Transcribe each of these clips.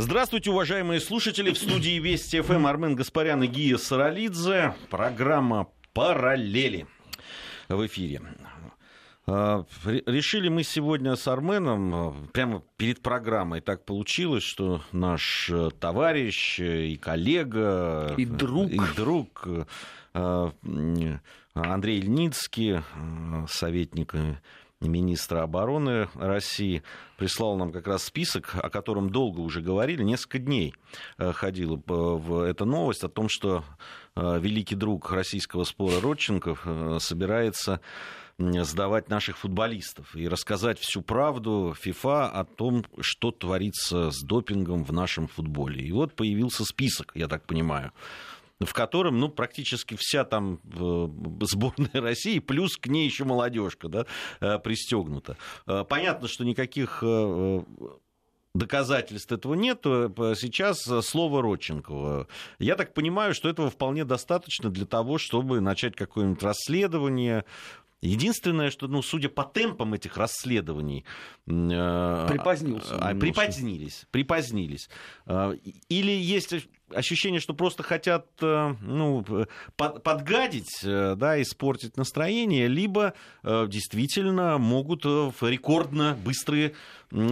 Здравствуйте, уважаемые слушатели. В студии Вести ФМ Армен Гаспарян и Гия Саралидзе. Программа «Параллели» в эфире. А, решили мы сегодня с Арменом, а, прямо перед программой так получилось, что наш э, товарищ и коллега... И друг. И друг а, Андрей Ильницкий, советник министра обороны России, прислал нам как раз список, о котором долго уже говорили, несколько дней э, ходила в эта новость о том, что э, великий друг российского спора Родченков собирается сдавать наших футболистов и рассказать всю правду ФИФА о том, что творится с допингом в нашем футболе. И вот появился список, я так понимаю, в котором ну, практически вся там э, сборная России, плюс к ней еще молодежка да, э, пристегнута. Э, понятно, что никаких доказательств этого нет. Сейчас слово Родченкова. Я так понимаю, что этого вполне достаточно для того, чтобы начать какое-нибудь расследование, Единственное, что, ну, судя по темпам этих расследований... Припозднился. А, припозднились, припозднились. Э, или есть ощущение, что просто хотят э, ну, под, подгадить, э, да, испортить настроение, либо э, действительно могут в рекордно быстрые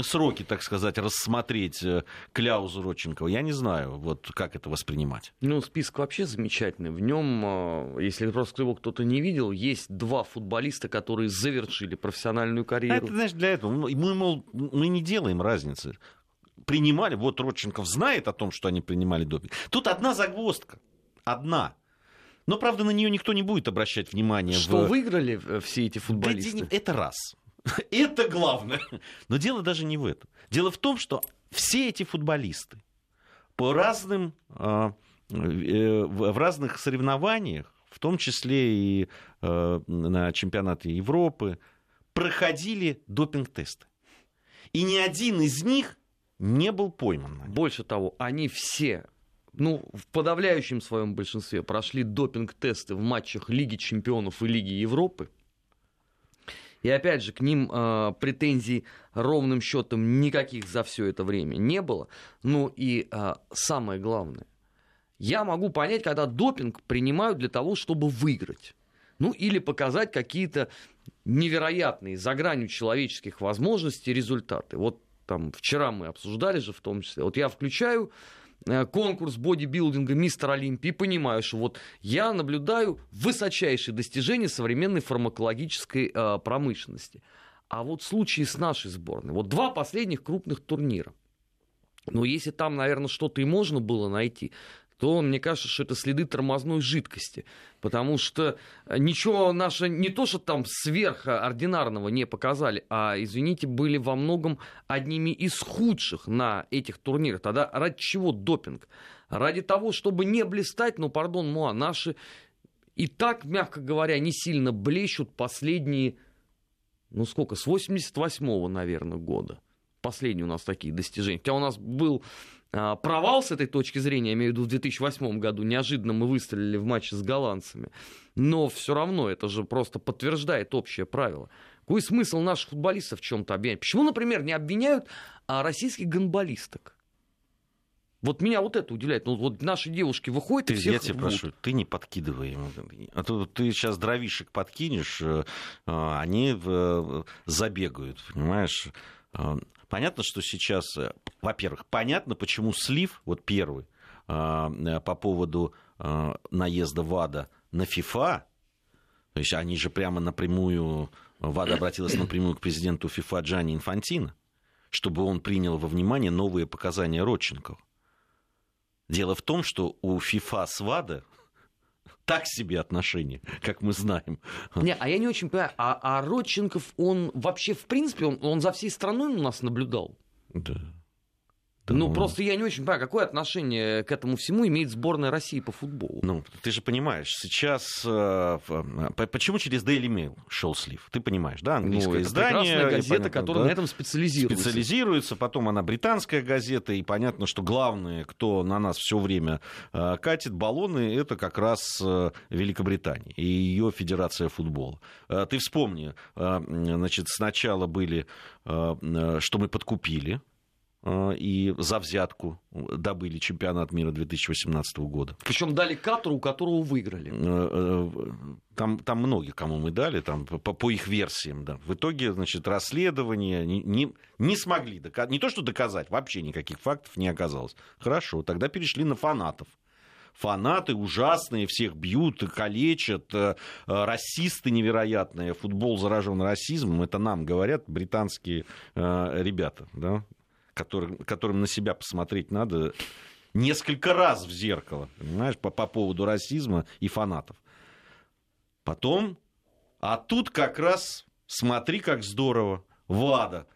сроки, так сказать, рассмотреть кляузу Родченкова. Я не знаю, вот как это воспринимать. Ну, список вообще замечательный. В нем, если просто его кто-то не видел, есть два футболиста, которые завершили профессиональную карьеру. Это, знаешь, для этого. Мы, мол, мы не делаем разницы принимали, вот Родченков знает о том, что они принимали допинг. Тут одна загвоздка, одна. Но, правда, на нее никто не будет обращать внимание. Что в... выиграли э, все эти футболисты? Да, это раз. Это главное. Но дело даже не в этом. Дело в том, что все эти футболисты по разным, а, э, в разных соревнованиях, в том числе и э, на чемпионате Европы, проходили допинг-тесты. И ни один из них не был пойман. Больше того, они все ну, в подавляющем своем большинстве прошли допинг-тесты в матчах Лиги чемпионов и Лиги Европы. И опять же, к ним э, претензий ровным счетом никаких за все это время не было. Ну и э, самое главное, я могу понять, когда допинг принимают для того, чтобы выиграть. Ну или показать какие-то невероятные за гранью человеческих возможностей результаты. Вот там вчера мы обсуждали же в том числе. Вот я включаю э, конкурс бодибилдинга «Мистер Олимпии» и понимаю, что вот я наблюдаю высочайшие достижения современной фармакологической э, промышленности. А вот в случае с нашей сборной, вот два последних крупных турнира, но если там, наверное, что-то и можно было найти, то мне кажется, что это следы тормозной жидкости. Потому что ничего наше не то, что там сверхординарного не показали, а, извините, были во многом одними из худших на этих турнирах. Тогда ради чего допинг? Ради того, чтобы не блистать, ну, пардон, Муа, наши и так, мягко говоря, не сильно блещут последние, ну сколько, с 88-го, наверное, года. Последние у нас такие достижения. Хотя у нас был провал с этой точки зрения, я имею в виду в 2008 году, неожиданно мы выстрелили в матче с голландцами. Но все равно это же просто подтверждает общее правило. Какой смысл наших футболистов в чем-то обвинять? Почему, например, не обвиняют а, российских гонболисток? Вот меня вот это удивляет. Ну, вот наши девушки выходят ты, и всех Я тебя рвут. прошу, ты не подкидывай ему. А то ты сейчас дровишек подкинешь, э, а, они э, забегают, понимаешь? Понятно, что сейчас, э, во-первых, понятно, почему слив, вот первый, а, э, по поводу а, наезда ВАДА на ФИФА, то есть они же прямо напрямую, ВАДА обратилась напрямую к президенту ФИФА Джани Инфантино, чтобы он принял во внимание новые показания Родченкова. Дело в том, что у ФИФА с ВАДА так себе отношения, как мы знаем. Не, а я не очень понимаю, а, а Родченков, он вообще, в принципе, он, он за всей страной у нас наблюдал? Да. Ну, просто я не очень понимаю, какое отношение к этому всему имеет сборная России по футболу. Ну, ты же понимаешь, сейчас... Э, почему через Daily Mail шел слив? Ты понимаешь, да? Английское ну, это издание. газета, понятно, которая да? на этом специализируется. Специализируется, потом она британская газета, и понятно, что главное, кто на нас все время э, катит баллоны, это как раз э, Великобритания и ее Федерация футбола. Ты вспомни, значит, сначала были, что мы подкупили э, и за взятку добыли чемпионат мира 2018 года. Причем дали Катару, у которого выиграли. Э, там, там многие, кому мы дали, там, по, по их версиям. Да. В итоге, значит, расследование не, не, не смогли доказать, не то что доказать, вообще никаких фактов не оказалось. Хорошо, тогда перешли на фанатов фанаты ужасные, всех бьют, калечат, э, расисты невероятные, футбол заражен расизмом, это нам говорят британские э, ребята, да, которым, которым на себя посмотреть надо несколько раз в зеркало, понимаешь, по, по поводу расизма и фанатов. Потом, а тут как раз, смотри, как здорово, ВАДА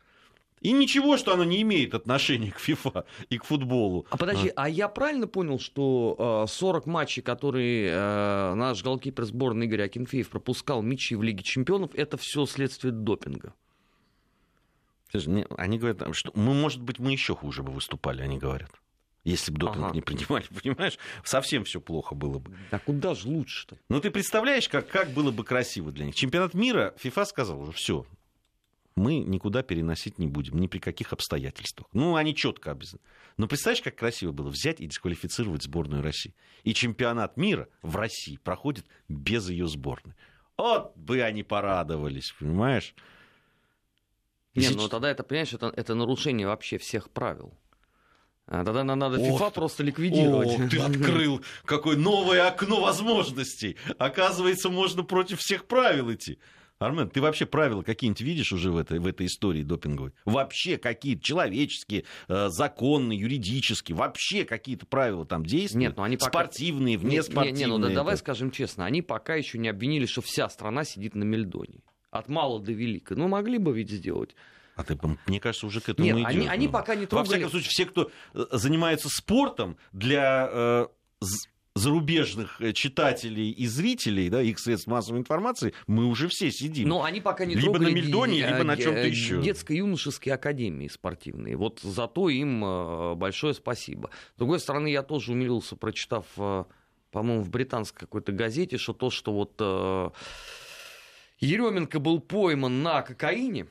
и ничего, что оно не имеет отношения к ФИФА и к футболу. А подожди, а, а я правильно понял, что 40 э, матчей, которые э, наш голкипер сборной Игорь Акинфеев пропускал мячи в Лиге Чемпионов, это все следствие допинга? Они говорят, что мы, может быть, мы еще хуже бы выступали, они говорят. Если бы допинг ага. не принимали, понимаешь, совсем все плохо было бы. А куда же лучше-то? Ну, ты представляешь, как, как было бы красиво для них. Чемпионат мира, ФИФА сказал уже, все, мы никуда переносить не будем, ни при каких обстоятельствах. Ну, они четко обязаны. Но представляешь, как красиво было взять и дисквалифицировать сборную России. И чемпионат мира в России проходит без ее сборной. Вот бы они порадовались, понимаешь? Не, ну тогда это, понимаешь, это, это нарушение вообще всех правил. А тогда нам надо FIFA Ох, просто ликвидировать. О, ты открыл какое новое окно возможностей. Оказывается, можно против всех правил идти. Армен, ты вообще правила какие-нибудь видишь уже в этой, в этой истории допинговой? Вообще какие-то человеческие, э, законные, юридические, вообще какие-то правила там действуют? Нет, ну они пока... Спортивные, внеспортивные. Не, не, не, ну да, давай скажем честно, они пока еще не обвинили, что вся страна сидит на Мельдоне. От мала до велика. Ну, могли бы ведь сделать. А ты, мне кажется, уже к этому Нет, идет. Они, они пока не трогали... Во всяком случае, все, кто э, занимается спортом для э, зарубежных э, читателей и зрителей, да, их средств массовой информации, мы уже все сидим. Но они пока не либо на Мельдоне, либо на чем-то еще. Детско-юношеские академии спортивные. Вот зато им э, большое спасибо. С другой стороны, я тоже умилился, прочитав, по-моему, в британской какой-то газете, что то, что вот Еременко был пойман на кокаине,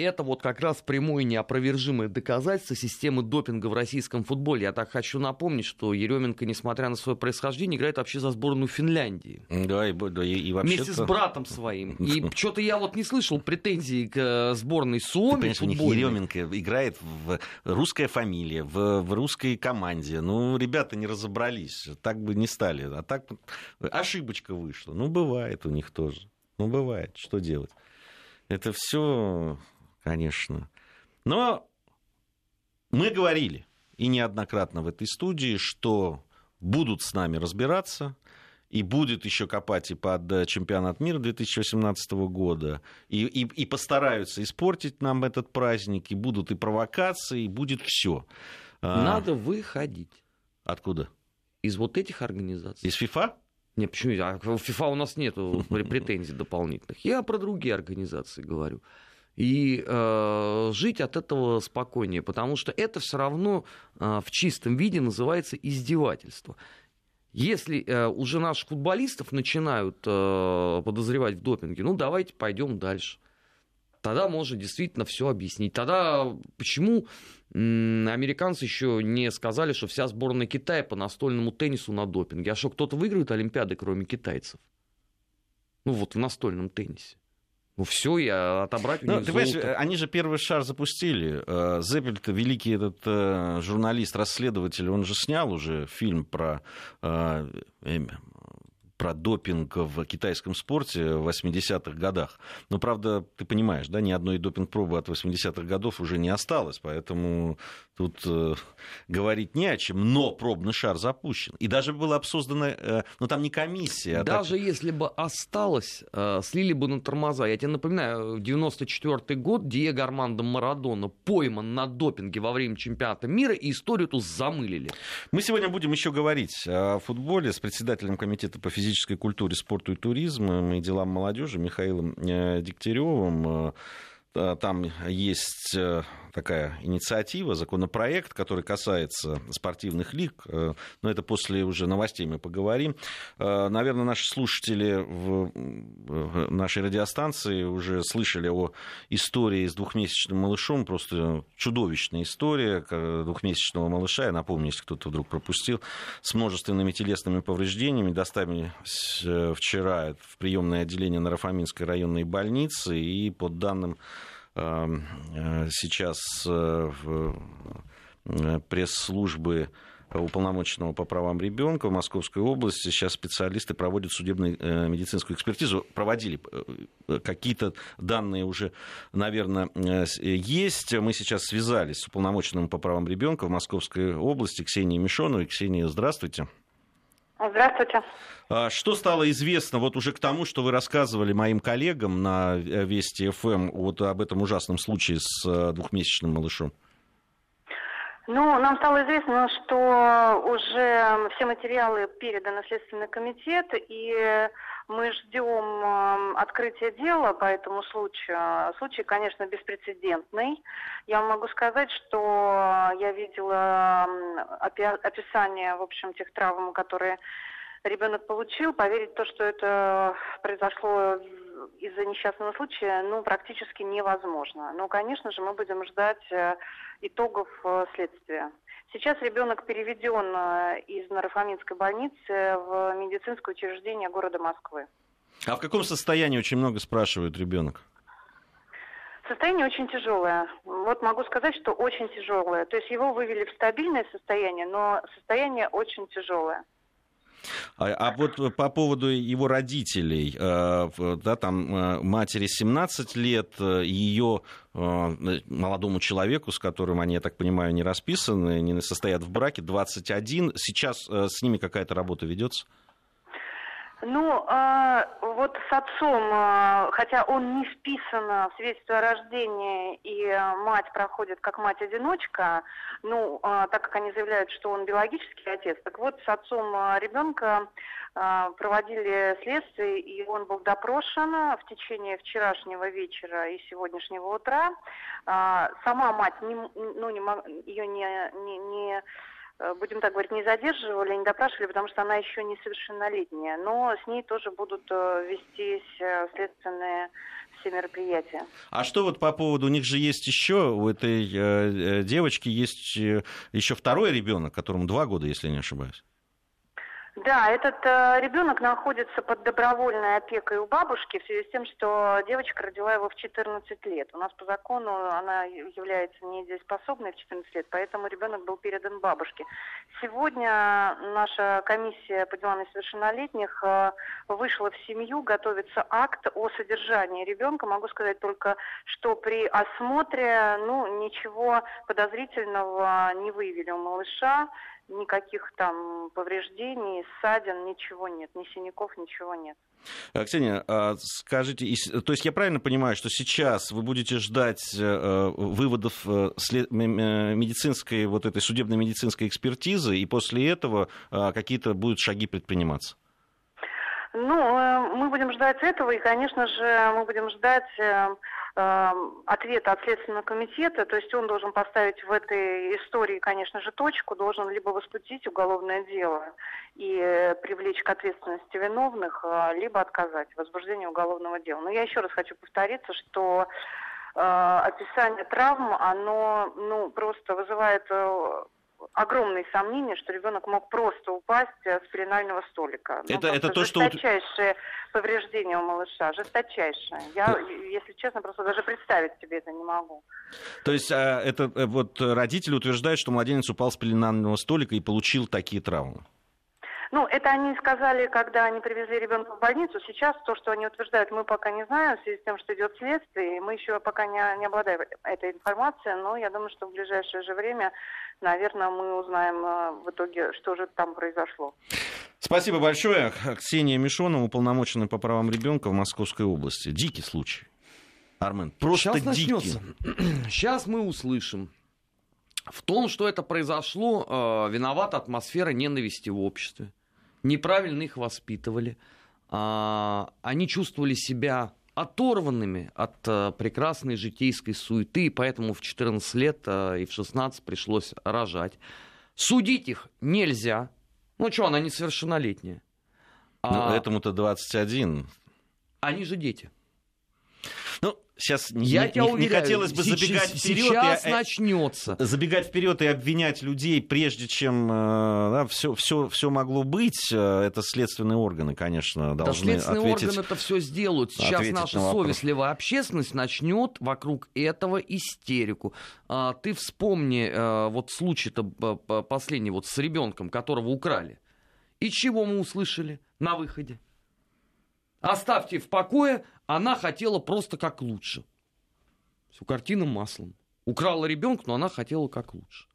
это вот как раз прямое неопровержимое доказательство системы допинга в российском футболе. Я так хочу напомнить, что Еременко, несмотря на свое происхождение, играет вообще за сборную Финляндии. Да, и, да, и, и вообще Вместе с братом своим. И что-то я вот не слышал претензий к э, сборной Суоми Ты понимаешь, у них Еременко играет в русская фамилия, в, в русской команде. Ну, ребята не разобрались, так бы не стали. А так ошибочка вышла. Ну, бывает у них тоже. Ну, бывает. Что делать? Это все конечно. Но мы говорили, и неоднократно в этой студии, что будут с нами разбираться, и будет еще копать и под э, чемпионат мира 2018 года, и, и, и постараются испортить нам этот праздник, и будут и провокации, и будет все. А, Надо выходить. Откуда? Из вот этих организаций. Из ФИФА? Не, почему? А в ФИФА у нас нет претензий дополнительных. Я про другие организации говорю и э, жить от этого спокойнее, потому что это все равно э, в чистом виде называется издевательство. Если э, уже наших футболистов начинают э, подозревать в допинге, ну давайте пойдем дальше. Тогда можно действительно все объяснить. Тогда почему американцы еще не сказали, что вся сборная Китая по настольному теннису на допинге? А что, кто-то выиграет Олимпиады, кроме китайцев? Ну вот в настольном теннисе. Ну все, и отобрать у ну, них ты золото. Понимаешь, они же первый шар запустили. Э, Зеппельт, великий этот э, журналист, расследователь, он же снял уже фильм про э, про допинг в китайском спорте в 80-х годах. Но, правда, ты понимаешь, да, ни одной допинг-пробы от 80-х годов уже не осталось, поэтому тут э, говорить не о чем, но пробный шар запущен. И даже была создана, э, ну там не комиссия. А даже так... если бы осталось, э, слили бы на тормоза. Я тебе напоминаю, 94 год Диего Армандо Марадона пойман на допинге во время чемпионата мира, и историю эту замылили. Мы сегодня будем еще говорить о футболе с председателем комитета по физической физической культуре, спорту и туризму и делам молодежи Михаилом э, Дегтяревым. Э, там есть такая инициатива, законопроект, который касается спортивных лиг, но это после уже новостей мы поговорим. Наверное, наши слушатели в нашей радиостанции уже слышали о истории с двухмесячным малышом, просто чудовищная история двухмесячного малыша, я напомню, если кто-то вдруг пропустил, с множественными телесными повреждениями, доставили вчера в приемное отделение Нарафаминской районной больницы, и по данным э, сейчас э, э, пресс-службы уполномоченного по правам ребенка в Московской области. Сейчас специалисты проводят судебную медицинскую экспертизу. Проводили какие-то данные уже, наверное, есть. Мы сейчас связались с уполномоченным по правам ребенка в Московской области Ксенией Мишоновой. Ксения, здравствуйте. Здравствуйте. А что стало известно вот уже к тому, что вы рассказывали моим коллегам на э, Вести ФМ вот об этом ужасном случае с э, двухмесячным малышом? Ну, нам стало известно, что уже все материалы переданы в Следственный комитет, и мы ждем открытия дела по этому случаю. Случай, конечно, беспрецедентный. Я могу сказать, что я видела описание, в общем, тех травм, которые ребенок получил. Поверить то, что это произошло из-за несчастного случая, ну, практически невозможно. Но, конечно же, мы будем ждать э, итогов э, следствия. Сейчас ребенок переведен э, из Нарафаминской больницы в медицинское учреждение города Москвы. А в каком состоянии очень много спрашивают ребенок? Состояние очень тяжелое. Вот могу сказать, что очень тяжелое. То есть его вывели в стабильное состояние, но состояние очень тяжелое. А, а вот по поводу его родителей, э, да, там э, матери 17 лет, э, ее молодому человеку, с которым они, я так понимаю, не расписаны, не состоят в браке, 21. Сейчас с ними какая-то работа ведется? Ну, э, вот с отцом, э, хотя он не вписан в свидетельство о рождении, и мать проходит как мать-одиночка, ну, э, так как они заявляют, что он биологический отец, так вот с отцом ребенка проводили следствие, и он был допрошен в течение вчерашнего вечера и сегодняшнего утра. Сама мать, не, ну, не, ее не, не, не Э, будем так говорить, не задерживали, не допрашивали, потому что она еще несовершеннолетняя. Но с ней тоже будут э, вестись э, следственные все мероприятия. А что вот по поводу, у них же есть еще, у этой э, девочки есть еще второй ребенок, которому два года, если не ошибаюсь. Да, этот э, ребенок находится под добровольной опекой у бабушки в связи с тем, что девочка родила его в 14 лет. У нас по закону она является недееспособной в 14 лет, поэтому ребенок был передан бабушке. Сегодня наша комиссия по делам несовершеннолетних э, вышла в семью, готовится акт о содержании ребенка. Могу сказать только, что при осмотре ну, ничего подозрительного не выявили у малыша никаких там повреждений, ссадин, ничего нет, ни синяков, ничего нет. Э, Ксения, а скажите, то есть я правильно понимаю, что сейчас вы будете ждать э, выводов э, медицинской, вот этой судебной медицинской экспертизы, и после этого какие-то будут шаги предприниматься? Ну, мы будем ждать этого, и, конечно же, мы будем ждать ответа от Следственного комитета, то есть он должен поставить в этой истории, конечно же, точку, должен либо возбудить уголовное дело и э, привлечь к ответственности виновных, э, либо отказать в уголовного дела. Но я еще раз хочу повториться, что э, описание травм, оно ну, просто вызывает огромные сомнения, что ребенок мог просто упасть э, с пеленального столика. Ну, это, это то, что... Жесточайшее повреждение у малыша, жесточайшее. Я, если честно, просто даже представить себе это не могу. То есть а, это э, вот родители утверждают, что младенец упал с пеленального столика и получил такие травмы? Ну, это они сказали, когда они привезли ребенка в больницу. Сейчас то, что они утверждают, мы пока не знаем, в связи с тем, что идет следствие, и мы еще пока не, не обладаем этой информацией, но я думаю, что в ближайшее же время, наверное, мы узнаем э, в итоге, что же там произошло. Спасибо большое. Ксения Мишонова, уполномоченная по правам ребенка в Московской области. Дикий случай. Армен, просто Сейчас дикий. Начнется. Сейчас мы услышим. В том, что это произошло, э, виновата атмосфера ненависти в обществе неправильно их воспитывали, а, они чувствовали себя оторванными от э, прекрасной житейской суеты, и поэтому в 14 лет э, и в 16 пришлось рожать. Судить их нельзя. Ну что, она несовершеннолетняя. Ну, а... этому-то 21. Они же дети. Ну, сейчас я не, тебя не, уверяю, не хотелось бы сейчас, забегать вперед. Сейчас и, начнется. Забегать вперед и обвинять людей, прежде чем э, да, все, все, все могло быть. Э, это следственные органы, конечно, должны да, следственные ответить, органы это все сделают. Сейчас наша на совестливая общественность начнет вокруг этого истерику. А, ты вспомни а, вот случай-то последний вот с ребенком, которого украли. И чего мы услышали на выходе? Оставьте в покое, она хотела просто как лучше. Все картина маслом. Украла ребенка, но она хотела как лучше.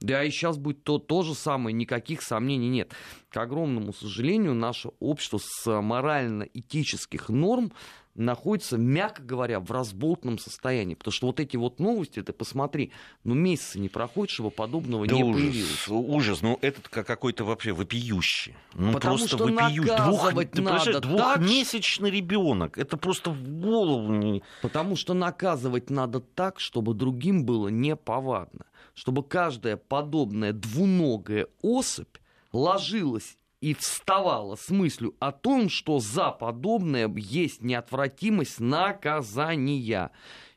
Да и сейчас будет то, то же самое, никаких сомнений нет. К огромному сожалению, наше общество с морально-этических норм находится, мягко говоря, в разболтном состоянии. Потому что вот эти вот новости, ты посмотри, ну месяца не проходит, чтобы подобного да не ужас, появилось. Ужас, ну этот какой-то вообще вопиющий. Ну Потому просто что вопиющий. Двух, ты надо двухмесячный так... ребенок, это просто в голову не... Потому что наказывать надо так, чтобы другим было неповадно. Чтобы каждая подобная двуногая особь ложилась и вставала с мыслью о том, что за подобное есть неотвратимость наказания.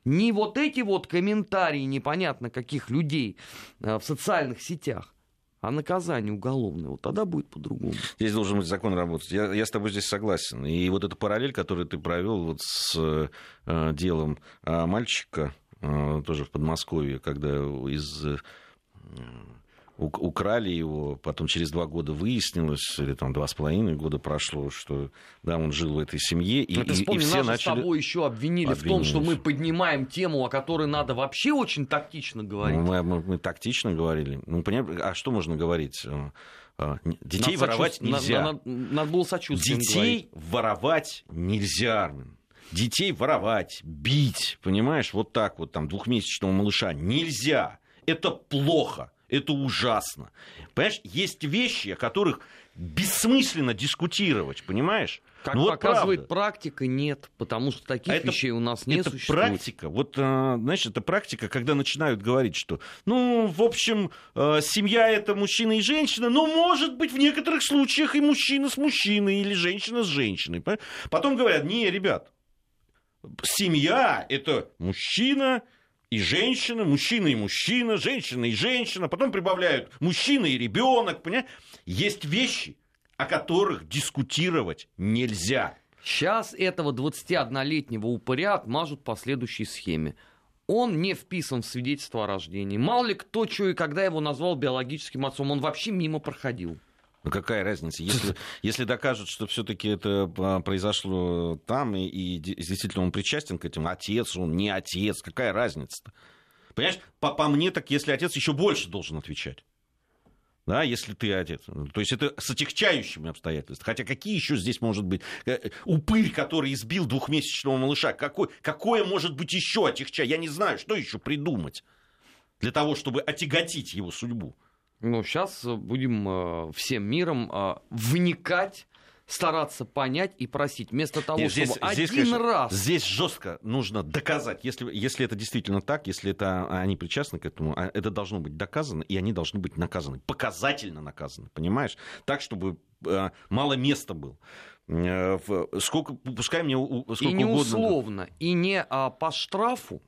Не вот эти вот комментарии непонятно каких людей э, в социальных сетях, а наказание уголовное. Вот тогда будет по-другому. Здесь должен быть закон работать. Я, я с тобой здесь согласен. И вот эта параллель, которую ты провел вот с э, делом э, мальчика, э, тоже в Подмосковье, когда из... Э, украли его, потом через два года выяснилось, или там два с половиной года прошло, что да, он жил в этой семье, и, и, вспомни, и все нас начали... с тобой еще обвинили, в том, что мы поднимаем тему, о которой надо вообще очень тактично говорить. Ну, мы, мы, мы тактично говорили. Ну, понятно, а что можно говорить? Э, э, детей надо воровать сочувств... нельзя. Надо, надо, надо было сочувствием Детей говорить. воровать нельзя, Детей воровать, бить, понимаешь, вот так вот там двухмесячного малыша нельзя. Это плохо. Это ужасно. Понимаешь, есть вещи, о которых бессмысленно дискутировать, понимаешь? Как ну, показывает вот практика, нет, потому что таких а вещей у нас не это существует. практика, вот, а, знаешь, это практика, когда начинают говорить, что, ну, в общем, а, семья это мужчина и женщина, но может быть в некоторых случаях и мужчина с мужчиной или женщина с женщиной. Потом говорят, не, ребят, семья это мужчина и женщина, мужчина и мужчина, женщина и женщина, потом прибавляют мужчина и ребенок, понимаешь? Есть вещи, о которых дискутировать нельзя. Сейчас этого 21-летнего упыря отмажут по следующей схеме. Он не вписан в свидетельство о рождении. Мало ли кто, что и когда его назвал биологическим отцом, он вообще мимо проходил. Ну какая разница? Если, если докажут, что все-таки это а, произошло там, и, и действительно он причастен к этим, отец он, не отец, какая разница-то? Понимаешь, по, по мне так, если отец, еще больше должен отвечать. Да, если ты отец. То есть это с отягчающими обстоятельствами. Хотя какие еще здесь может быть? Э, упырь, который избил двухмесячного малыша. Какой, какое может быть еще отягчающее? Я не знаю, что еще придумать для того, чтобы отяготить его судьбу. Ну, сейчас будем э, всем миром э, вникать стараться понять и просить, вместо того, Нет, здесь, чтобы здесь, один конечно, раз... Здесь жестко нужно доказать. Если, если это действительно так, если это, они причастны к этому, а это должно быть доказано, и они должны быть наказаны. Показательно наказаны, понимаешь? Так, чтобы э, мало места было. Э, сколько, пускай мне сколько и не угодно... условно, и не а, по штрафу,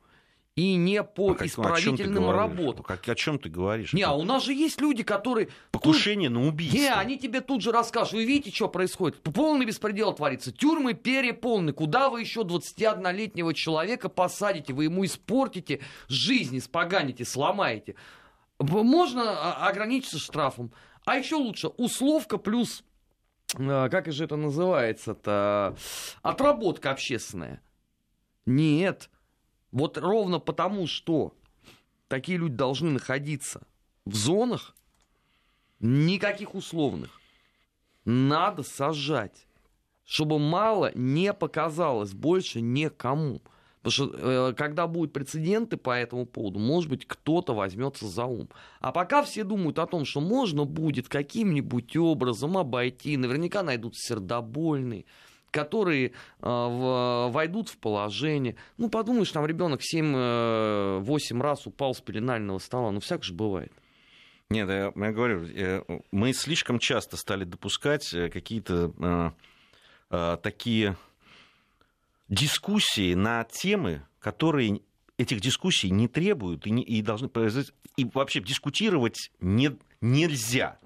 и не по а исправительным работам. Как, о чем ты говоришь? Не, а у нас же есть люди, которые... Покушение тут... на убийство. Не, они тебе тут же расскажут. Вы видите, что происходит? Полный беспредел творится. Тюрьмы переполнены. Куда вы еще 21-летнего человека посадите? Вы ему испортите жизнь, испоганите, сломаете. Можно а, ограничиться штрафом. А еще лучше условка плюс а, как же это называется-то, отработка общественная. Нет, вот ровно потому, что такие люди должны находиться в зонах, никаких условных, надо сажать, чтобы мало не показалось больше никому. Потому что э, когда будут прецеденты по этому поводу, может быть, кто-то возьмется за ум. А пока все думают о том, что можно будет каким-нибудь образом обойти, наверняка найдутся сердобольные, которые э, войдут в положение. Ну, подумаешь, там ребенок 7-8 э, раз упал с пеленального стола. Ну, всяк же бывает. Нет, я, я говорю, э, мы слишком часто стали допускать э, какие-то э, э, такие дискуссии на темы, которые этих дискуссий не требуют и, не, и должны произойти. И вообще дискутировать не, нельзя.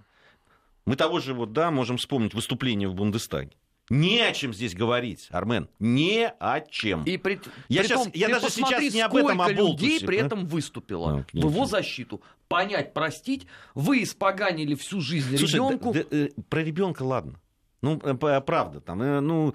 Мы того же вот, да, можем вспомнить выступление в Бундестаге. Не о чем здесь говорить, Армен. Не о чем. И при, я при сейчас, том, я даже сейчас не об этом а людей при да? этом выступило ну, в его защиту. Понять, простить. Вы испоганили всю жизнь Слушай, ребенку. Да, да, э, про ребенка ладно. Ну, э, правда, там, э, ну,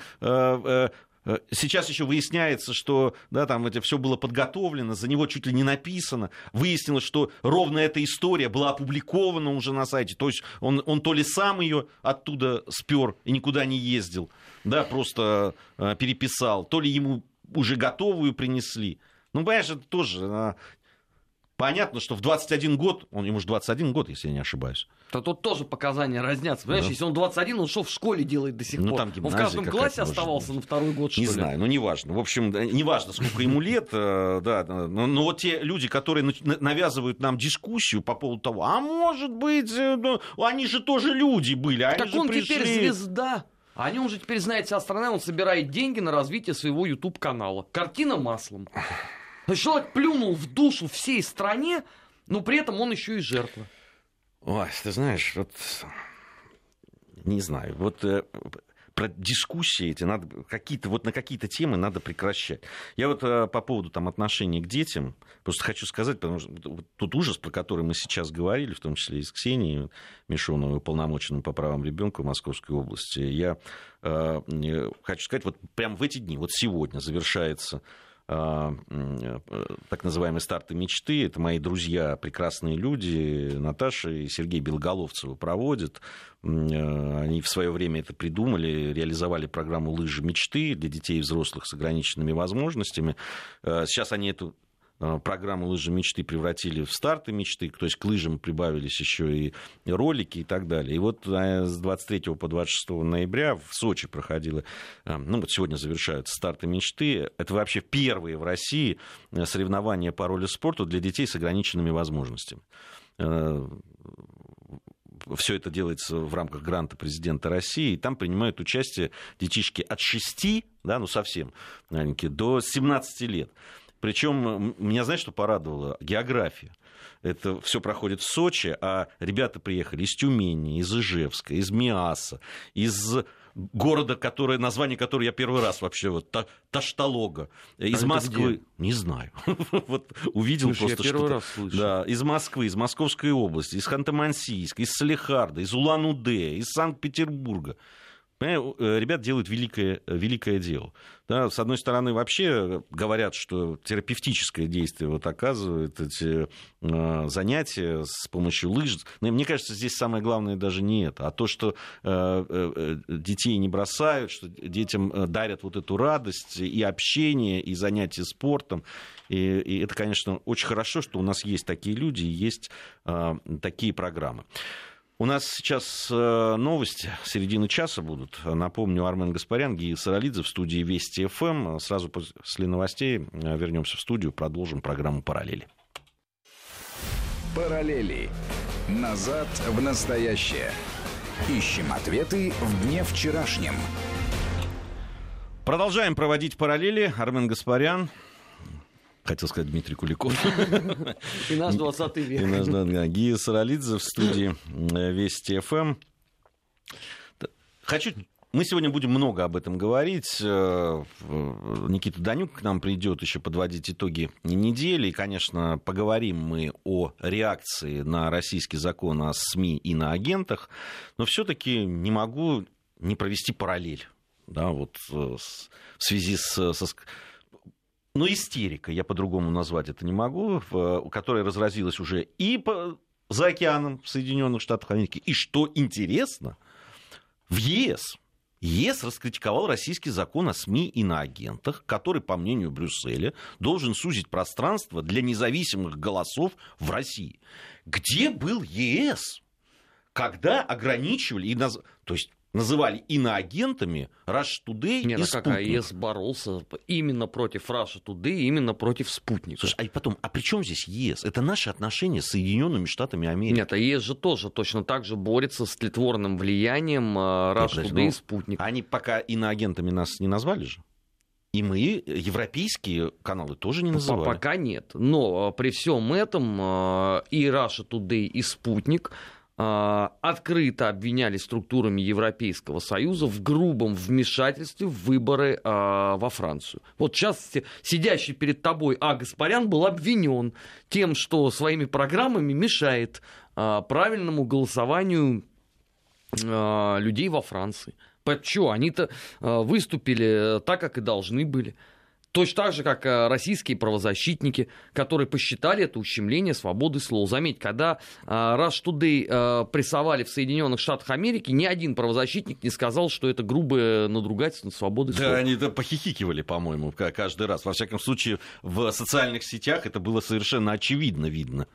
сейчас еще выясняется, что да, там это все было подготовлено, за него чуть ли не написано. Выяснилось, что ровно эта история была опубликована уже на сайте. То есть он, он то ли сам ее оттуда спер и никуда не ездил, да, просто э, переписал, то ли ему уже готовую принесли. Ну, понимаешь, это тоже а, Понятно, что в 21 год, он ему же 21 год, если я не ошибаюсь. То тут тоже показания разнятся. Понимаешь, да. если он 21, он что в школе делает до сих ну, пор? Там он в каждом классе оставался на второй год, что Не ли? знаю, ну неважно. В общем, неважно, сколько ему лет, э, да, но, но вот те люди, которые навязывают нам дискуссию по поводу того, а может быть, э, ну, они же тоже люди были, они так же он пришли... теперь звезда. А они уже теперь знает вся страна, он собирает деньги на развитие своего YouTube-канала. Картина маслом. Человек плюнул в душу всей стране, но при этом он еще и жертва. Ой, ты знаешь, вот не знаю, вот э, про дискуссии эти надо какие-то вот на какие-то темы надо прекращать. Я вот э, по поводу там отношений к детям просто хочу сказать, потому что вот, тут ужас, про который мы сейчас говорили, в том числе и с Ксенией Мишоновой, уполномоченным по правам ребенка в Московской области. Я э, хочу сказать, вот прямо в эти дни, вот сегодня завершается э, так называемые старты мечты. Это мои друзья, прекрасные люди, Наташа и Сергей Белоголовцевы проводят. Э, они в свое время это придумали, реализовали программу «Лыжи мечты» для детей и взрослых с ограниченными возможностями. Э, сейчас они эту Э, программу «Лыжи мечты» превратили в старты мечты, то есть к лыжам прибавились еще и ролики и так далее. И вот э, с 23 по 26 ноября в Сочи проходило, э, ну вот сегодня завершаются старты мечты. Это вообще первые в России соревнования по роли спорту для детей с ограниченными возможностями все это делается в рамках гранта президента России, и там принимают участие детишки от 6, да, ну совсем маленькие, до 17 лет. Причем меня, знаешь, что порадовало? География. Это все проходит в Сочи, а ребята приехали из Тюмени, из Ижевска, из Миаса, из города, которое, название которого я первый раз вообще, вот, Та, Ташталога, из а Москвы, где? не знаю, вот увидел Слушай, просто, я первый раз слышу. Да, из Москвы, из Московской области, из Ханты-Мансийска, из Салихарда, из Улан-Удэ, из Санкт-Петербурга. Э, ребят делают великое, великое дело. Да, с одной стороны, вообще говорят, что терапевтическое действие вот оказывает эти э, занятия с помощью лыж. Но мне кажется, здесь самое главное даже не это, а то, что э, э, детей не бросают, что детям э, дарят вот эту радость и общение, и занятия спортом. И, и это, конечно, очень хорошо, что у нас есть такие люди и есть э, такие программы. У нас сейчас э, новости середины часа будут. Напомню, Армен Гаспарян, Гия Саралидзе в студии Вести ФМ. Сразу после новостей э, вернемся в студию, продолжим программу «Параллели». «Параллели. Назад в настоящее». Ищем ответы в дне вчерашнем. Продолжаем проводить параллели. Армен Гаспарян, хотел сказать Дмитрий Куликов. И наш 20 век. И наш, да, Гия Саралидзе в студии э, Вести ФМ. Хочу мы сегодня будем много об этом говорить. Э, Никита Данюк к нам придет еще подводить итоги недели. И, конечно, поговорим мы о реакции на российский закон о СМИ и на агентах. Но все-таки не могу не провести параллель. Да, вот э, в связи с, со, ну, истерика, я по-другому назвать это не могу, которая разразилась уже и по, за океаном в Соединенных Штатах Америки. И что интересно, в ЕС. ЕС раскритиковал российский закон о СМИ и на агентах, который, по мнению Брюсселя, должен сузить пространство для независимых голосов в России. Где был ЕС, когда ограничивали и наз... То есть называли иноагентами Rush Today Нет, и а как Спутник. АЕС боролся именно против Russia Today, именно против Спутника. Слушай, а потом, а при чем здесь ЕС? Это наши отношения с Соединенными Штатами Америки. Нет, АЕС же тоже точно так же борется с тлетворным влиянием э, Russia подожди, Today и ну, Спутник. Они пока иноагентами нас не назвали же. И мы, европейские каналы, тоже не называли. Пока нет. Но э, при всем этом и Russia Today, и Спутник открыто обвиняли структурами Европейского Союза в грубом вмешательстве в выборы э, во Францию. Вот частности, сидящий перед тобой А. Гаспарян был обвинен тем, что своими программами мешает э, правильному голосованию э, людей во Франции. Почему? Они-то э, выступили так, как и должны были. Точно так же, как э, российские правозащитники, которые посчитали это ущемление свободы слова. Заметь, когда э, Rush Today э, прессовали в Соединенных Штатах Америки, ни один правозащитник не сказал, что это грубое надругательство над свободой Да, слова. они да, похихикивали, по-моему, ка- каждый раз. Во всяком случае, в социальных сетях это было совершенно очевидно видно.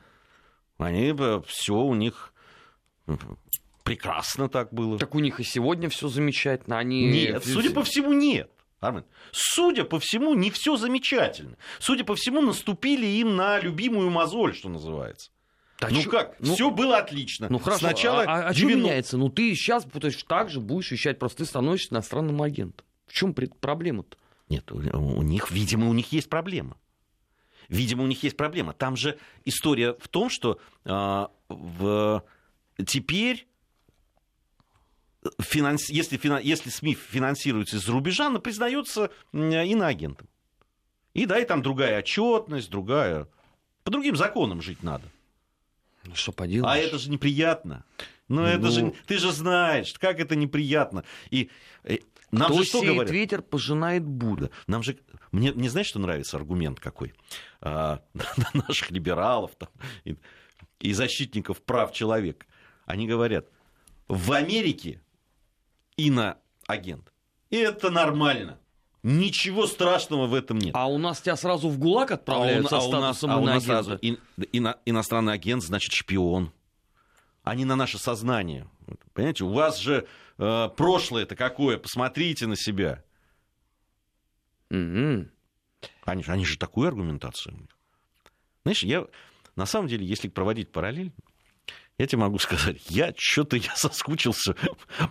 Они, все у них прекрасно так было. Так у них и сегодня все замечательно. Они... Нет, судя по всему, нет. Армен, судя по всему, не все замечательно. Судя по всему, наступили им на любимую мозоль, что называется. Да ну чё- как, ну- все было отлично. Ну хорошо, Сначала а, а, что 90 меняется? Ну ты сейчас точно так же будешь вещать, просто ты становишься иностранным агентом. В чем проблема-то? Нет, у, у них, видимо, у них есть проблема. Видимо, у них есть проблема. Там же история в том, что а, в, теперь, финанс, если, фина- если СМИ финансируются из-за рубежа, она признается м, иноагентом. И да, и там другая отчетность, другая... По другим законам жить надо. Ну что поделаешь? А это же неприятно. Ну, это Ну. же, ты же знаешь, как это неприятно. И э, нам Кто же что говорят? ветер, пожинает бурю. Да. Нам же, мне, мне знаешь, что нравится аргумент какой? А, наших либералов там, и, и защитников прав человека. Они говорят, в Америке иноагент. И это нормально. Ничего страшного в этом нет. А у нас тебя сразу в ГУЛАГ отправляют со а у нас, статусом а у нас иноагента? сразу ин- ино- иностранный агент, значит, шпион. Они на наше сознание. Понимаете, у вас же э, прошлое-то какое, посмотрите на себя. Мгм. Они, же- они же такую аргументацию. у них. Знаешь, я на самом деле, если проводить параллель, я тебе могу сказать, я что-то я соскучился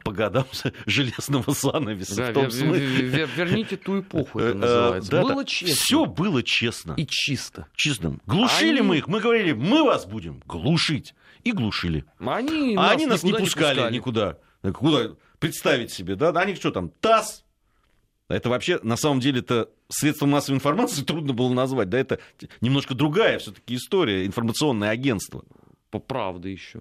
по годам железного занавеса. Да, в том вер- вер- вер- верните ту эпоху, Э, это э, называется. да, Было да. честно. Все было честно. И чисто. Честно. Глушили Они- мы их, мы говорили, мы вас будем глушить. И глушили. Они А нас они нас не никуда пускали никуда. Куда представить себе, да? Они что там, ТАСС? Это вообще, на самом деле, это средство массовой информации трудно было назвать. Да, это немножко другая все-таки история, информационное агентство. По правде еще.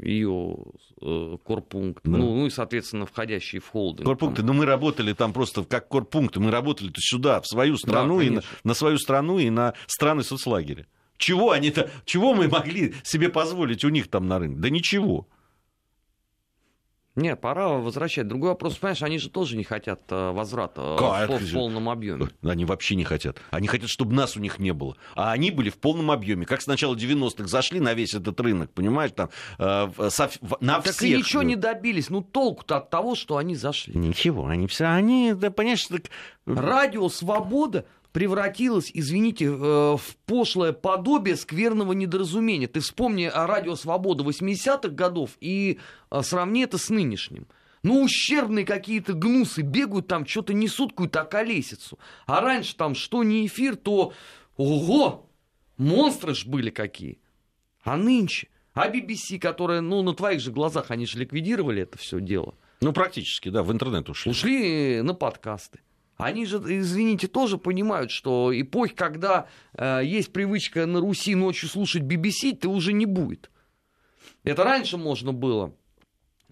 Ее э, корпункт. Да. Ну, ну и, соответственно, входящие в холдинг. Корпункты, но мы работали там просто как корпункты, мы работали сюда, в свою страну, и на, на свою страну и на страны соцлагеря. Чего они-то, чего мы могли себе позволить у них там на рынке? Да ничего. Нет, пора возвращать. Другой вопрос, понимаешь, они же тоже не хотят э, возврата э, Как в, полном объеме. Они вообще не хотят. Они хотят, чтобы нас у них не было. А они были в полном объеме. Как с начала 90-х зашли на весь этот рынок, понимаешь, там, э, со- на Так всех. и ничего не добились. Ну, толку-то от того, что они зашли. Ничего, они все, они, да, понимаешь, так... Радио «Свобода» превратилось, извините, э, в пошлое подобие скверного недоразумения. Ты вспомни о радио «Свобода» 80-х годов и э, сравни это с нынешним. Ну, ущербные какие-то гнусы бегают там, что-то несут какую-то околесицу. А раньше там что не эфир, то... Ого! Монстры ж были какие. А нынче... А BBC, которая, ну, на твоих же глазах, они же ликвидировали это все дело. Ну, практически, да, в интернет ушли. Ушли на подкасты. Они же, извините, тоже понимают, что эпохи, когда э, есть привычка на Руси ночью слушать BBC, то уже не будет. Это раньше можно было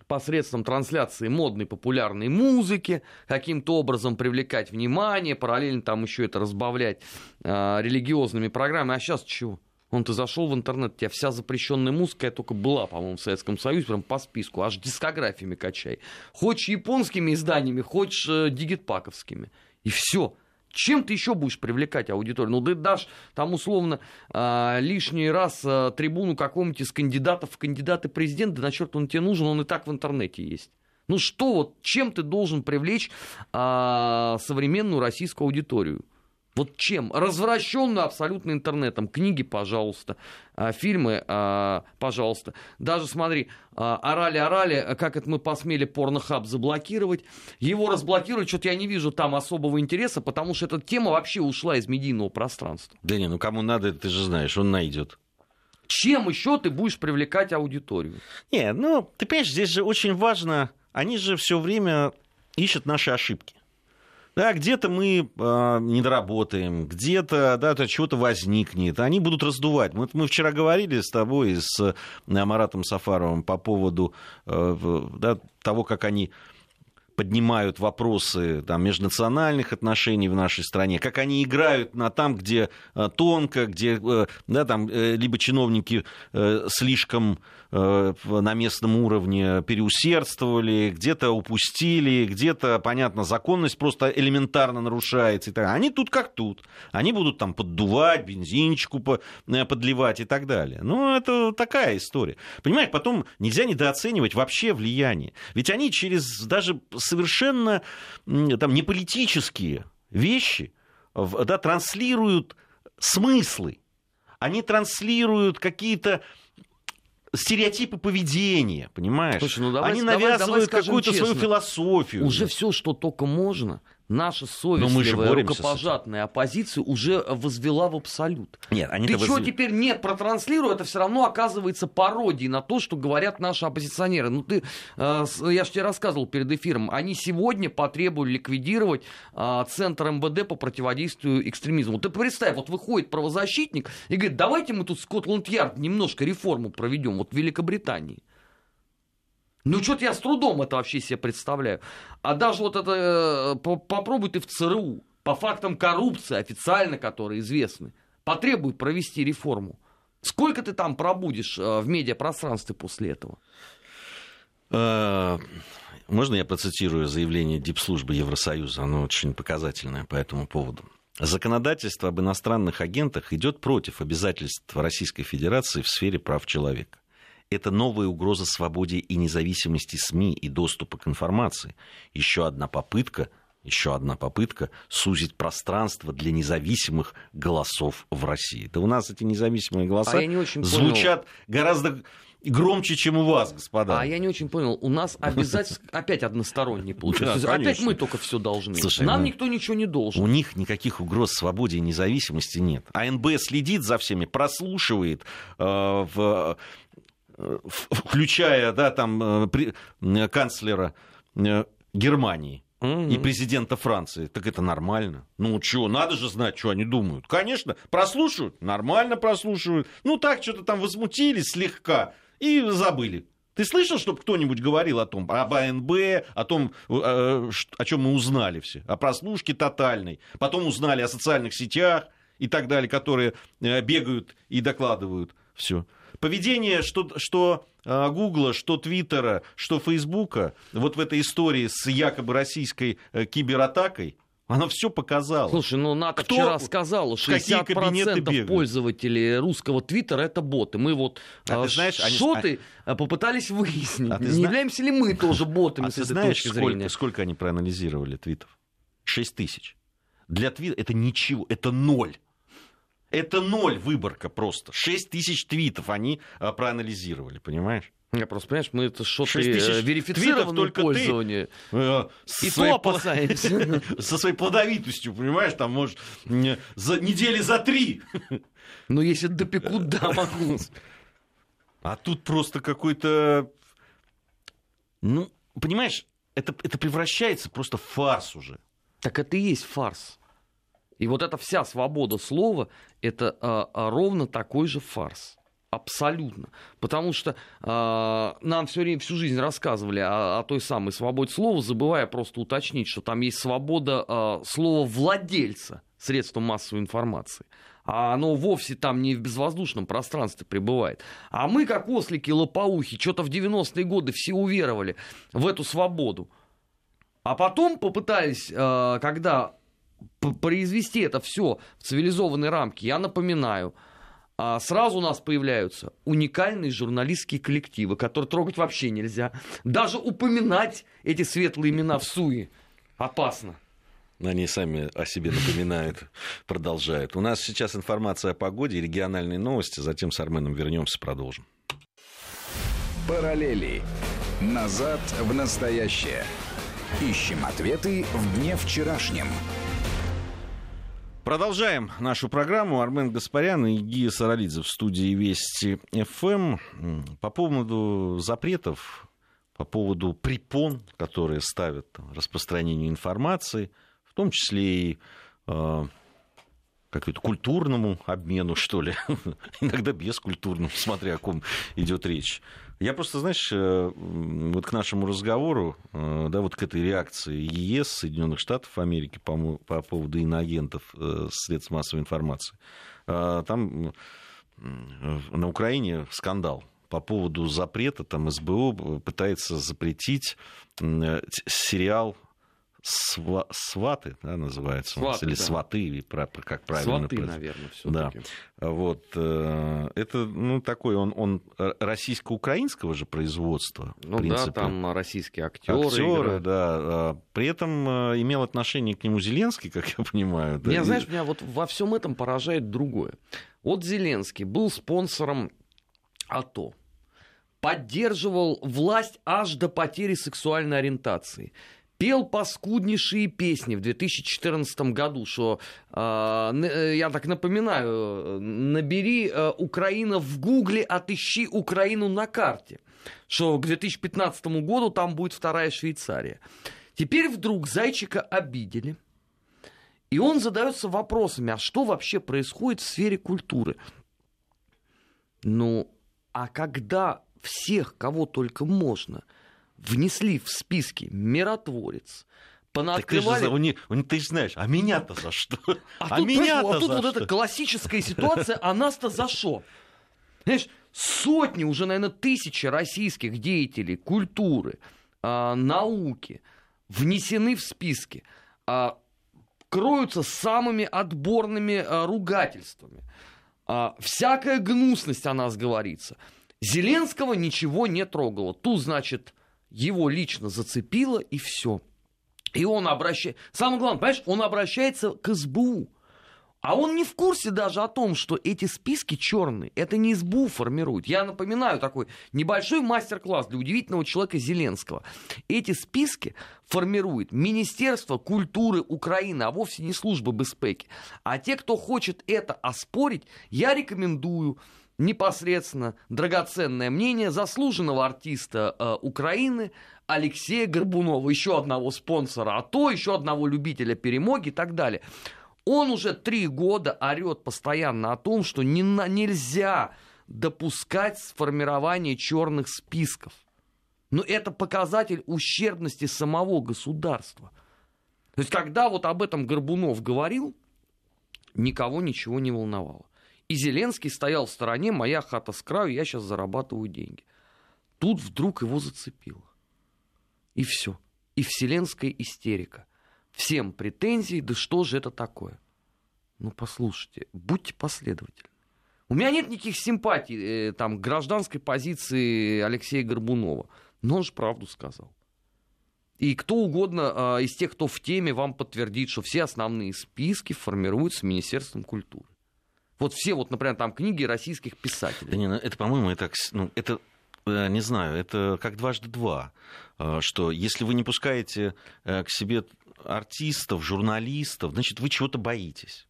посредством трансляции модной популярной музыки, каким-то образом привлекать внимание, параллельно там еще это разбавлять э, религиозными программами. А сейчас чего? Он ты зашел в интернет, у тебя вся запрещенная музыка только была, по-моему, в Советском Союзе, прям по списку, аж дискографиями качай. Хочешь японскими изданиями, хочешь э, дигитпаковскими. И все. Чем ты еще будешь привлекать аудиторию? Ну, ты дашь там условно а, лишний раз а, трибуну какому-нибудь из кандидатов в кандидаты президента, да на черт он тебе нужен, он и так в интернете есть. Ну что вот, чем ты должен привлечь а, современную российскую аудиторию? Вот чем? Развращенную абсолютно интернетом. Книги, пожалуйста. А, фильмы, а, пожалуйста. Даже смотри, орали-орали, как это мы посмели порнохаб заблокировать. Его разблокировать, что-то я не вижу там особого интереса, потому что эта тема вообще ушла из медийного пространства. Да не, ну кому надо, ты же знаешь, он найдет. Чем еще ты будешь привлекать аудиторию? Не, ну, ты понимаешь, здесь же очень важно, они же все время ищут наши ошибки. Да, где-то мы э, не доработаем, где-то да, то чего-то возникнет, они будут раздувать. Мы, мы вчера говорили с тобой, с э, Маратом Сафаровым по поводу э, да, того, как они поднимают вопросы там, межнациональных отношений в нашей стране, как они играют на там, где э, тонко, где э, да, там, э, либо чиновники слишком на местном уровне переусердствовали, где-то упустили, где-то, понятно, законность просто элементарно нарушается. И так. Они тут как тут. Они будут там поддувать, бензинчику подливать и так далее. Ну, это такая история. Понимаешь, потом нельзя недооценивать вообще влияние. Ведь они через даже совершенно там, не политические вещи да, транслируют смыслы. Они транслируют какие-то стереотипы поведения, понимаешь? Слушай, ну давай, Они навязывают какую-то свою философию. Уже все, что только можно, наша совестливая, рукопожатная оппозиция уже возвела в абсолют. Нет, они Ты что возв... теперь нет протранслируй, это все равно оказывается пародией на то, что говорят наши оппозиционеры. Ну ты, э, я же тебе рассказывал перед эфиром, они сегодня потребовали ликвидировать э, Центр МВД по противодействию экстремизму. Ты представь, вот выходит правозащитник и говорит, давайте мы тут Скотланд-Ярд немножко реформу проведем, вот в Великобритании. Ну, что-то я с трудом это вообще себе представляю. А даже вот это, э, попробуй ты в ЦРУ, по фактам коррупции официально, которые известны, потребуй провести реформу. Сколько ты там пробудешь э, в медиапространстве после этого? Э, можно я процитирую заявление Дипслужбы Евросоюза? Оно очень показательное по этому поводу. Законодательство об иностранных агентах идет против обязательств Российской Федерации в сфере прав человека это новая угроза свободе и независимости СМИ и доступа к информации. Еще одна попытка еще одна попытка сузить пространство для независимых голосов в России. Да у нас эти независимые голоса а звучат понял. гораздо громче, чем у вас, господа. А я не очень понял. У нас обязательно опять односторонний получается. Да, опять мы только все должны. Слушай, Нам ну, никто ничего не должен. У них никаких угроз свободе и независимости нет. АНБ следит за всеми, прослушивает э, в включая, да, там, э, при, э, канцлера э, Германии mm-hmm. и президента Франции. Так это нормально. Ну, что, надо же знать, что они думают. Конечно, прослушивают, нормально прослушивают. Ну, так, что-то там возмутились слегка и забыли. Ты слышал, чтобы кто-нибудь говорил о том, об АНБ, о том, о чем мы узнали все, о прослушке тотальной, потом узнали о социальных сетях и так далее, которые бегают и докладывают все поведение, что, что а, Гугла, что Твиттера, что Фейсбука, вот в этой истории с якобы российской э, кибератакой, оно все показало. Слушай, ну НАТО Кто, вчера сказал, 60% пользователей русского Твиттера это боты. Мы вот а ты знаешь, шоты они... попытались выяснить, а не зна... являемся ли мы тоже ботами а с ты этой знаешь, точки сколько, зрения. сколько они проанализировали твитов? 6 тысяч. Для твита это ничего, это ноль. Это ноль выборка просто. 6 тысяч твитов они а, проанализировали, понимаешь? Я просто, понимаешь, мы это что-то э, верифицированное только пользование. Ты, э, и то опасаемся. Со своей плодовитостью, понимаешь, там, может, за недели за три. Ну, если допекут, да, могу. А тут просто какой-то... Ну, понимаешь, это, это превращается просто в фарс уже. Так это и есть фарс. И вот эта вся свобода слова, это а, а, ровно такой же фарс. Абсолютно. Потому что э, нам все время, всю жизнь рассказывали о, о той самой свободе слова, забывая просто уточнить, что там есть свобода э, слова владельца средства массовой информации. А оно вовсе там не в безвоздушном пространстве пребывает. А мы, как ослики лопоухи, что-то в 90-е годы все уверовали в эту свободу. А потом попытались, э, когда произвести это все в цивилизованные рамки, я напоминаю, а сразу у нас появляются уникальные журналистские коллективы, которые трогать вообще нельзя. Даже упоминать эти светлые имена в СУИ опасно. Они сами о себе напоминают, продолжают. У нас сейчас информация о погоде, региональные новости. Затем с Арменом вернемся, продолжим. Параллели. Назад в настоящее. Ищем ответы в дне вчерашнем. Продолжаем нашу программу. Армен Гаспарян и Гия Саралидзе в студии Вести ФМ. По поводу запретов, по поводу препон, которые ставят распространению информации, в том числе и э, какому-то культурному обмену, что ли, иногда бескультурному, смотря о ком идет речь. Я просто, знаешь, э, вот к нашему разговору, э, да, вот к этой реакции ЕС, Соединенных Штатов Америки по, по поводу иноагентов э, средств массовой информации, там на Украине скандал по поводу запрета, там СБУ пытается запретить сериал Сва, сваты, да, называется, сваты, или да. сваты, или как правильно. Сваты, наверное, все Да. Вот, э, это, ну, такой, он, он российско-украинского же производства, Ну принципе. да, там российские актеры. Актеры, да. А при этом э, имел отношение к нему Зеленский, как я понимаю. Меня, да, знаешь, меня вот во всем этом поражает другое. Вот Зеленский был спонсором АТО поддерживал власть аж до потери сексуальной ориентации пел паскуднейшие песни в 2014 году, что, а, э, я так напоминаю, набери э, Украина в гугле, отыщи Украину на карте, что к 2015 году там будет вторая Швейцария. Теперь вдруг Зайчика обидели, и он задается вопросами, а что вообще происходит в сфере культуры? Ну, а когда всех, кого только можно – внесли в списки миротворец, понаоткрывали... Так ты, же, у них, ты же знаешь, а меня-то за что? А, а тут, меня-то а тут вот что? эта классическая ситуация, а нас-то за что? Знаешь, сотни, уже, наверное, тысячи российских деятелей культуры, э, науки внесены в списки, э, кроются самыми отборными э, ругательствами. Э, всякая гнусность о нас говорится. Зеленского ничего не трогало. Тут, значит, его лично зацепило, и все. И он обращается... Самое главное, понимаешь, он обращается к СБУ. А он не в курсе даже о том, что эти списки черные. Это не СБУ формирует. Я напоминаю такой небольшой мастер-класс для удивительного человека Зеленского. Эти списки формирует Министерство культуры Украины, а вовсе не служба безпеки. А те, кто хочет это оспорить, я рекомендую непосредственно драгоценное мнение заслуженного артиста э, Украины Алексея Горбунова, еще одного спонсора АТО, еще одного любителя перемоги и так далее. Он уже три года орет постоянно о том, что не, нельзя допускать сформирование черных списков. Но это показатель ущербности самого государства. То есть, когда вот об этом Горбунов говорил, никого ничего не волновало. И Зеленский стоял в стороне, моя хата с краю, я сейчас зарабатываю деньги. Тут вдруг его зацепило. И все. И вселенская истерика. Всем претензии, да что же это такое? Ну, послушайте, будьте последовательны. У меня нет никаких симпатий э, там, гражданской позиции Алексея Горбунова. Но он же правду сказал. И кто угодно э, из тех, кто в теме, вам подтвердит, что все основные списки формируются Министерством культуры. Вот все, вот, например, там книги российских писателей. Да не, ну, это, по-моему, это, ну, это э, не знаю, это как дважды два, э, что если вы не пускаете э, к себе артистов, журналистов, значит, вы чего-то боитесь.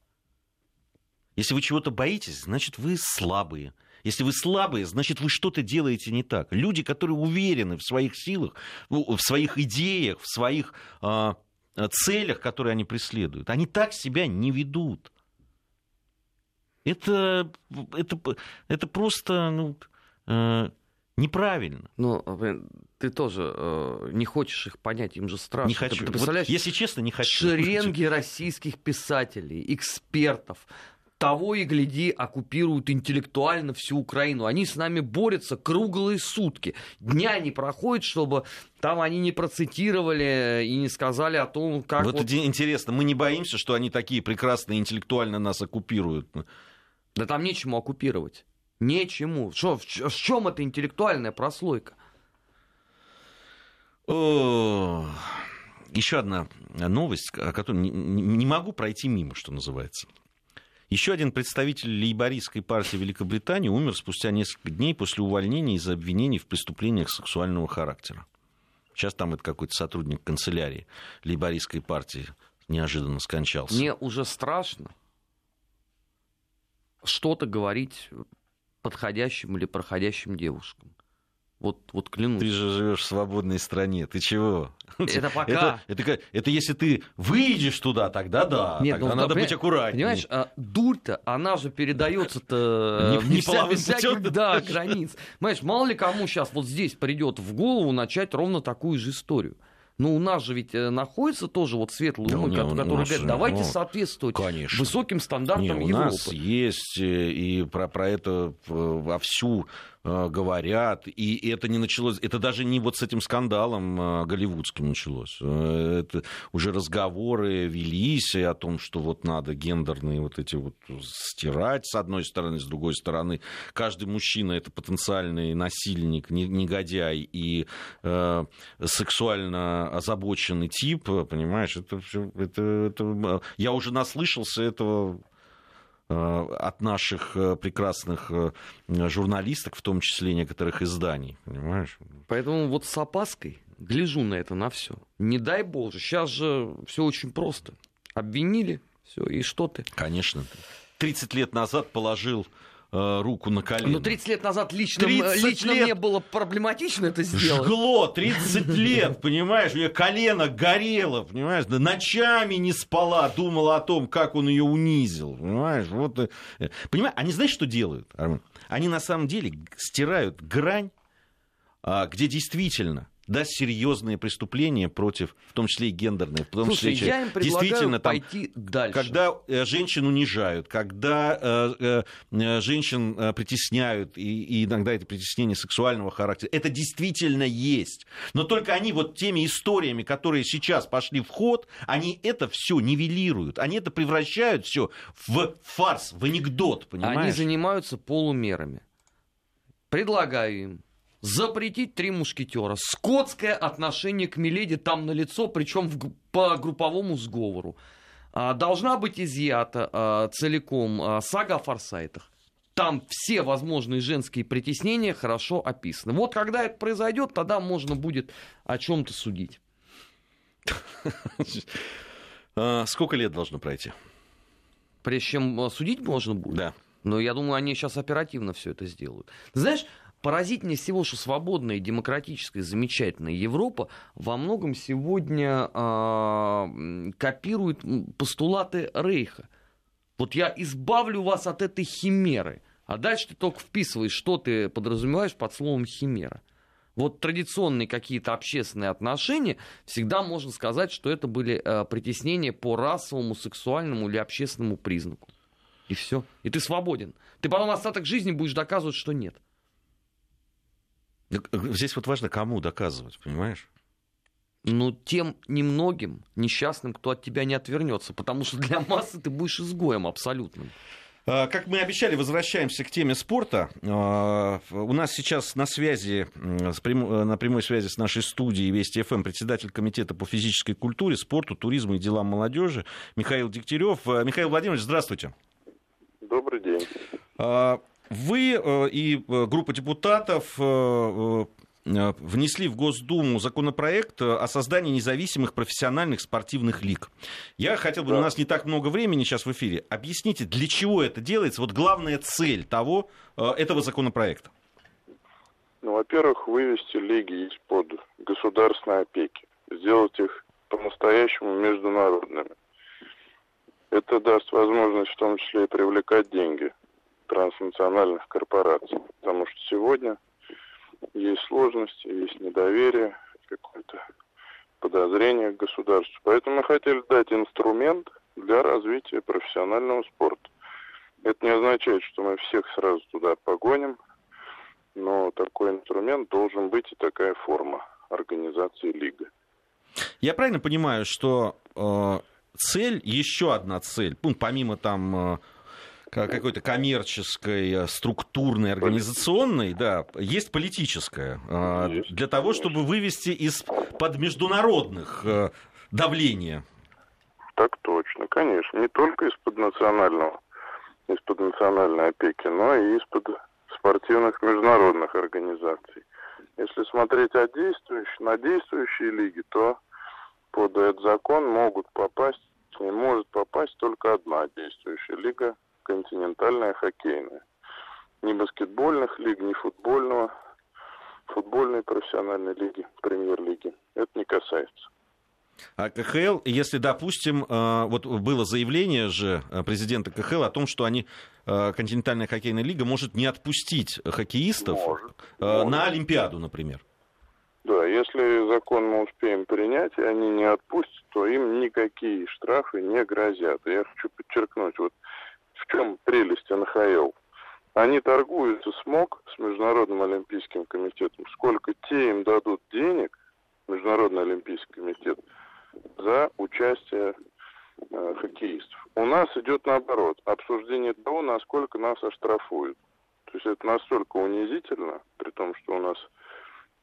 Если вы чего-то боитесь, значит, вы слабые. Если вы слабые, значит, вы что-то делаете не так. Люди, которые уверены в своих силах, в своих идеях, в своих э, целях, которые они преследуют, они так себя не ведут. Это, это, это просто ну, э, неправильно. Ну, ты тоже э, не хочешь их понять, им же страшно. Не хочу. Ты, ты представляешь, вот, если честно, не хочу. Шеренги российских писателей, экспертов, того и гляди, оккупируют интеллектуально всю Украину. Они с нами борются круглые сутки. Дня не проходит, чтобы там они не процитировали и не сказали о том, как... Вот, вот... интересно, мы не боимся, что они такие прекрасные интеллектуально нас оккупируют? Да там нечему оккупировать. Нечему. Шо, в, в чем эта интеллектуальная прослойка? Еще одна новость, о которой не, не могу пройти мимо, что называется. Еще один представитель лейбористской партии Великобритании умер спустя несколько дней после увольнения из-за обвинений в преступлениях сексуального характера. Сейчас там это какой-то сотрудник канцелярии лейбористской партии неожиданно скончался. Мне уже страшно что-то говорить подходящим или проходящим девушкам. Вот, вот клянусь. Ты же живешь в свободной стране. Ты чего? Это пока. Это, это, это если ты выйдешь туда, тогда да. Нет, тогда ну, надо быть аккуратнее. Понимаешь, а дурь-то, она же передается-то не, не вся, без всяких да, границ. Понимаешь, мало ли кому сейчас вот здесь придет в голову начать ровно такую же историю. Но у нас же ведь э, находится тоже вот светлые умы, ну, которые говорят, давайте ну, соответствовать конечно. высоким стандартам не, у Европы. У нас есть э, и про, про это э, вовсю говорят, и это не началось, это даже не вот с этим скандалом э, голливудским началось. Э, это уже разговоры велись о том, что вот надо гендерные вот эти вот стирать с одной стороны, с другой стороны. Каждый мужчина это потенциальный насильник, негодяй и э, сексуально озабоченный тип, понимаешь? Это, это, это, я уже наслышался этого Э, от наших э, прекрасных э, журналисток, в том числе некоторых изданий, понимаешь? Поэтому вот с опаской гляжу на это, на все. Не дай боже, сейчас же все очень просто. Обвинили, все, и что ты? Конечно. 30 лет назад положил Э, руку на колено. Но 30 лет назад лично, лично лет... мне было проблематично это сделать. Жгло 30 лет, понимаешь? У нее колено горело, понимаешь? Да ночами не спала, думала о том, как он ее унизил, понимаешь? Вот, э, понимаешь, они знаешь, что делают, Армен? Они на самом деле стирают грань, а, где действительно да, серьезные преступления против, в том числе и гендерные, в том Слушай, числе я им действительно там, пойти дальше. когда э, женщин унижают, когда э, э, женщин э, притесняют, и, и иногда это притеснение сексуального характера, это действительно есть. Но только они вот теми историями, которые сейчас пошли в ход, они это все нивелируют, они это превращают все в фарс, в анекдот, понимаешь? Они занимаются полумерами. Предлагаю им запретить три мушкетера. Скотское отношение к Миледи там на лицо, причем в, по групповому сговору. А, должна быть изъята а, целиком а, сага о форсайтах. Там все возможные женские притеснения хорошо описаны. Вот когда это произойдет, тогда можно будет о чем-то судить. Сколько лет должно пройти? Прежде чем судить можно будет? Да. Но я думаю, они сейчас оперативно все это сделают. Знаешь, Поразительнее всего, что свободная, демократическая, замечательная Европа во многом сегодня э, копирует постулаты Рейха. Вот я избавлю вас от этой химеры, а дальше ты только вписываешь, что ты подразумеваешь под словом химера. Вот традиционные какие-то общественные отношения, всегда можно сказать, что это были э, притеснения по расовому, сексуальному или общественному признаку. И все. И ты свободен. Ты потом остаток жизни будешь доказывать, что нет. Э, здесь вот важно, кому доказывать, понимаешь? Ну, тем немногим несчастным, кто от тебя не отвернется, потому что для массы ты будешь изгоем абсолютным. А, как мы обещали, возвращаемся к теме спорта. А, у нас сейчас на связи, на прямой связи с нашей студией Вести ФМ председатель комитета по физической культуре, спорту, туризму и делам молодежи Михаил Дегтярев. А, Михаил Владимирович, здравствуйте. Добрый день. Вы э, и э, группа депутатов э, внесли в Госдуму законопроект о создании независимых профессиональных спортивных лиг. Я хотел бы, да. у нас не так много времени сейчас в эфире, объясните, для чего это делается, вот главная цель того, этого законопроекта. Ну, во-первых, вывести лиги из-под государственной опеки, сделать их по-настоящему международными. Это даст возможность в том числе и привлекать деньги транснациональных корпораций. Потому что сегодня есть сложности, есть недоверие, какое-то подозрение к государству. Поэтому мы хотели дать инструмент для развития профессионального спорта. Это не означает, что мы всех сразу туда погоним, но такой инструмент должен быть и такая форма организации лиги. Я правильно понимаю, что э, цель, еще одна цель, ну, помимо там э, какой-то коммерческой, структурной, организационной, да, есть политическая. Есть. Для того, чтобы вывести из-под международных давления. Так точно, конечно. Не только из-под национального, из-под национальной опеки, но и из-под спортивных международных организаций. Если смотреть о действующих, на действующие лиги, то под этот закон могут попасть, не может попасть только одна действующая лига, континентальная хоккейная. Ни баскетбольных лиг, ни футбольного, футбольной профессиональной лиги, премьер-лиги. Это не касается. А КХЛ, если, допустим, э, вот было заявление же э, президента КХЛ о том, что они, э, континентальная хоккейная лига может не отпустить хоккеистов может, на может. Олимпиаду, например. Да, если закон мы успеем принять, и они не отпустят, то им никакие штрафы не грозят. Я хочу подчеркнуть, вот чем прелесть НХЛ. Они торгуются с МОК, с Международным Олимпийским комитетом. Сколько те им дадут денег, Международный Олимпийский комитет, за участие э, хоккеистов. У нас идет наоборот, обсуждение того, насколько нас оштрафуют. То есть это настолько унизительно, при том, что у нас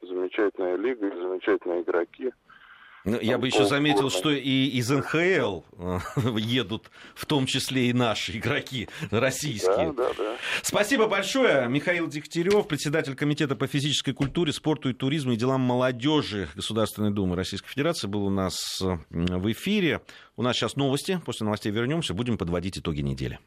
замечательная лига, замечательные игроки – ну, я бы еще заметил, что и из НХЛ э, едут, в том числе и наши игроки российские. Да, да, да. Спасибо большое. Михаил Дегтярев, председатель Комитета по физической культуре, спорту и туризму и делам молодежи Государственной Думы Российской Федерации, был у нас в эфире. У нас сейчас новости. После новостей вернемся, будем подводить итоги недели.